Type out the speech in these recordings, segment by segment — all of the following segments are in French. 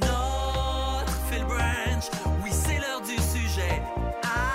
Notre Phil Branch, oui, c'est l'heure du sujet. Ah.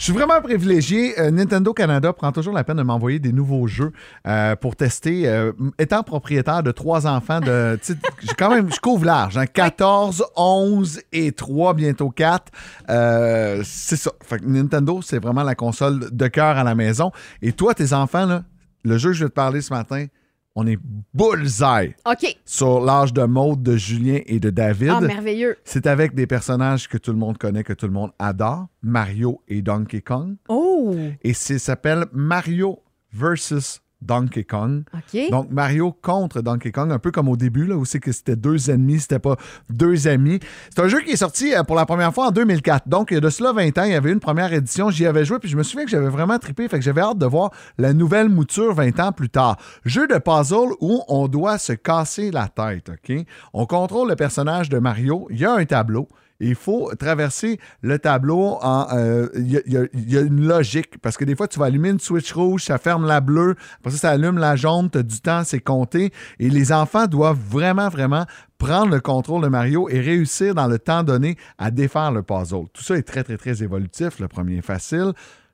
Je suis vraiment privilégié. Euh, Nintendo Canada prend toujours la peine de m'envoyer des nouveaux jeux euh, pour tester. Euh, étant propriétaire de trois enfants, de, j'ai quand même, je couvre large. Hein, 14, 11 et 3, bientôt 4. Euh, c'est ça. Fait que Nintendo, c'est vraiment la console de cœur à la maison. Et toi, tes enfants, là, le jeu que je vais te parler ce matin, on est bullseye OK. sur l'âge de mode de Julien et de David. Ah, merveilleux. C'est avec des personnages que tout le monde connaît, que tout le monde adore, Mario et Donkey Kong. Oh, Et ça s'appelle Mario versus Donkey Kong. Donc Mario contre Donkey Kong, un peu comme au début, là, où c'est que c'était deux ennemis, c'était pas deux amis. C'est un jeu qui est sorti euh, pour la première fois en 2004. Donc, il y a de cela 20 ans, il y avait une première édition, j'y avais joué, puis je me souviens que j'avais vraiment trippé, fait que j'avais hâte de voir la nouvelle mouture 20 ans plus tard. Jeu de puzzle où on doit se casser la tête, OK? On contrôle le personnage de Mario, il y a un tableau. Il faut traverser le tableau en. euh, Il y, a- y y une logique. Parce que des fois, tu vas allumer une switch rouge, ça ferme la bleue. Après ça, ça allume la jaune. Tu as du temps, c'est compté. Et les enfants doivent vraiment, vraiment prendre le contrôle de Mario et réussir dans le temps donné à défaire le puzzle. Tout ça est très, très, très évolutif. Le premier est facile.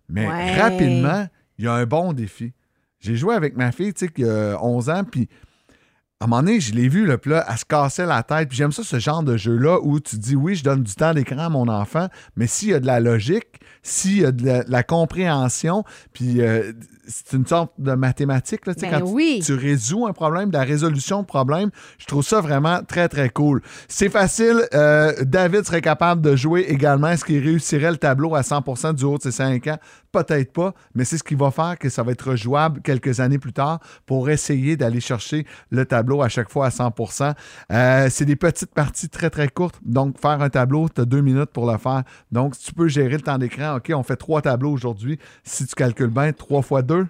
Mais Ouais. rapidement, il y a un bon défi. J'ai joué avec ma fille, tu sais, qui a 11 ans, puis à un moment donné, je l'ai vu, puis là, elle se cassait la tête. Puis j'aime ça, ce genre de jeu-là, où tu dis, oui, je donne du temps d'écran à mon enfant, mais s'il y a de la logique, s'il y a de la, la compréhension, puis euh, c'est une sorte de mathématique, là, tu sais, Ben quand tu- oui. tu, résous un problème, de la résolution de problème, je trouve ça vraiment très, très cool. C'est facile. euh, David serait capable de jouer également. Est-ce qu'il réussirait le tableau à 100% du haut de ses 5 ans? Peut-être pas, mais c'est ce qui va faire que ça va être jouable quelques années plus tard pour essayer d'aller chercher le tableau à chaque fois à 100% Euh, C'est des petites parties très, très courtes. Donc, faire un tableau, tu as deux minutes pour le faire. Donc, si tu peux gérer le temps d'écran, OK, on fait trois tableaux aujourd'hui. Si tu calcules bien, trois fois deux,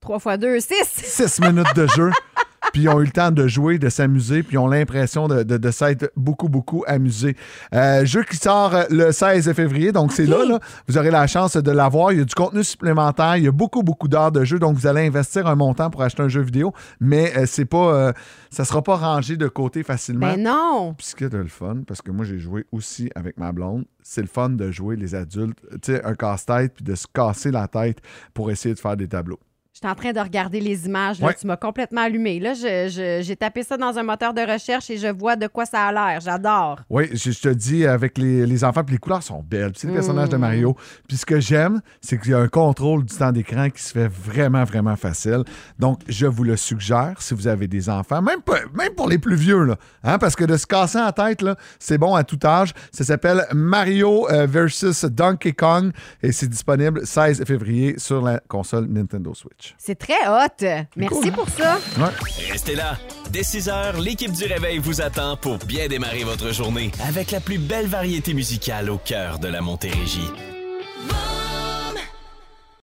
3 x 2, 6. six minutes de jeu. Puis ils ont eu le temps de jouer, de s'amuser, puis ils ont l'impression de, de, de s'être beaucoup, beaucoup amusés. Euh, jeu qui sort euh, le 16 février, donc c'est là, là. Vous aurez la chance de l'avoir. Il y a du contenu supplémentaire, il y a beaucoup, beaucoup d'heures de jeu, donc vous allez investir un montant pour acheter un jeu vidéo, mais euh, c'est pas, euh, ça sera pas rangé de côté facilement. Ben non. Puis ce qui est de le fun, parce que moi j'ai joué aussi avec ma blonde, c'est le fun de jouer les adultes, tu sais, un casse-tête, puis de se casser la tête pour essayer de faire des tableaux. Je suis en train de regarder les images. Là. Ouais. Tu m'as complètement allumé. Là, j'ai tapé ça dans un moteur de recherche et je vois de quoi ça a l'air. J'adore. Oui, je, je te dis, avec les, les enfants, puis les couleurs sont belles. puis C'est le personnage de Mario. Puis ce que j'aime, c'est qu'il y a un contrôle du temps d'écran qui se fait vraiment, vraiment facile. Donc, je vous le suggère si vous avez des enfants, même, pas- même pour les plus vieux, là, hein, parce que de se casser la tête, là, c'est bon à tout âge. Ça s'appelle Mario euh, versus Donkey Kong et c'est disponible 16 février sur la console Nintendo Switch. C'est très hot. Merci pour ça. Ouais. Restez là. Dès 6 heures, l'équipe du Réveil vous attend pour bien démarrer votre journée avec la plus belle variété musicale au cœur de la Montérégie.